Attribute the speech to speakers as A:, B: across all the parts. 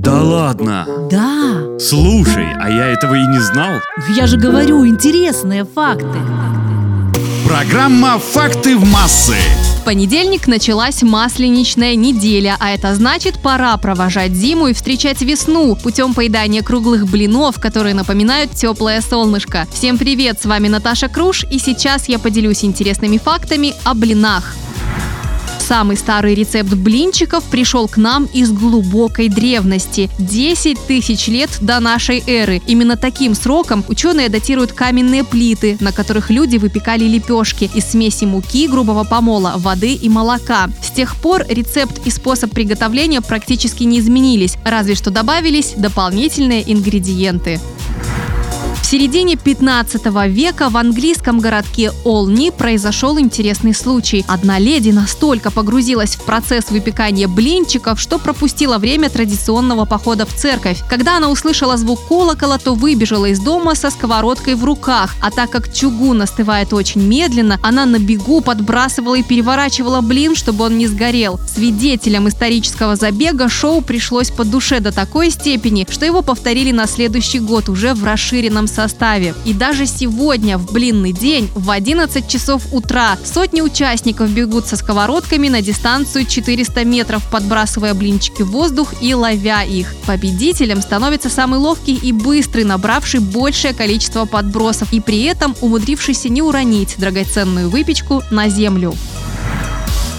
A: Да ладно.
B: Да,
A: Слушай, а я этого и не знал.
B: я же говорю, интересные факты.
A: Программа «Факты в массы».
C: В понедельник началась масленичная неделя, а это значит, пора провожать зиму и встречать весну путем поедания круглых блинов, которые напоминают теплое солнышко. Всем привет, с вами Наташа Круш, и сейчас я поделюсь интересными фактами о блинах. Самый старый рецепт блинчиков пришел к нам из глубокой древности – 10 тысяч лет до нашей эры. Именно таким сроком ученые датируют каменные плиты, на которых люди выпекали лепешки из смеси муки, грубого помола, воды и молока. С тех пор рецепт и способ приготовления практически не изменились, разве что добавились дополнительные ингредиенты. Середине 15 века в английском городке Олни произошел интересный случай. Одна леди настолько погрузилась в процесс выпекания блинчиков, что пропустила время традиционного похода в церковь. Когда она услышала звук колокола, то выбежала из дома со сковородкой в руках. А так как чугун остывает очень медленно, она на бегу подбрасывала и переворачивала блин, чтобы он не сгорел. Свидетелям исторического забега шоу пришлось по душе до такой степени, что его повторили на следующий год уже в расширенном составе. И даже сегодня, в блинный день, в 11 часов утра, сотни участников бегут со сковородками на дистанцию 400 метров, подбрасывая блинчики в воздух и ловя их. Победителем становится самый ловкий и быстрый, набравший большее количество подбросов и при этом умудрившийся не уронить драгоценную выпечку на землю.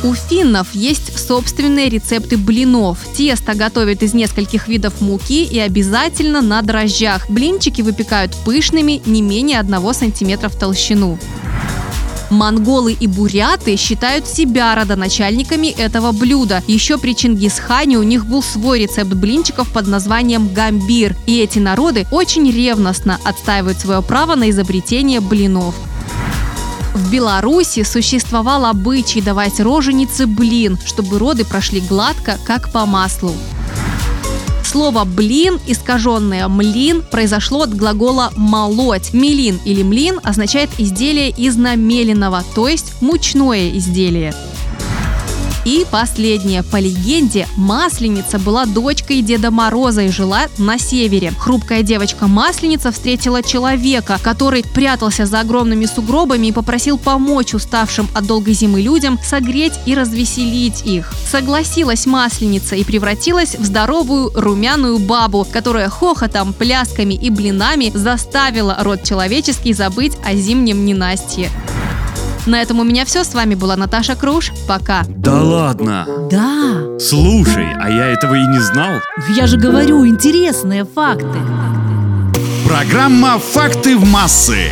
C: У финнов есть собственные рецепты блинов. Тесто готовят из нескольких видов муки и обязательно на дрожжах. Блинчики выпекают пышными, не менее 1 сантиметра в толщину. Монголы и буряты считают себя родоначальниками этого блюда. Еще при Чингисхане у них был свой рецепт блинчиков под названием гамбир. И эти народы очень ревностно отстаивают свое право на изобретение блинов. В Беларуси существовал обычай давать роженице блин, чтобы роды прошли гладко, как по маслу. Слово «блин», искаженное «млин», произошло от глагола «молоть». Мелин или млин означает изделие из намеленного, то есть мучное изделие. И последнее. По легенде, Масленица была дочкой Деда Мороза и жила на севере. Хрупкая девочка-масленица встретила человека, который прятался за огромными сугробами и попросил помочь уставшим от долгой зимы людям согреть и развеселить их. Согласилась Масленица и превратилась в здоровую румяную бабу, которая хохотом, плясками и блинами заставила род человеческий забыть о зимнем ненастье. На этом у меня все. С вами была Наташа Круш. Пока.
A: Да ладно.
B: Да,
A: Слушай, а я этого и не знал.
B: я же говорю, интересные факты.
A: Программа «Факты в массы».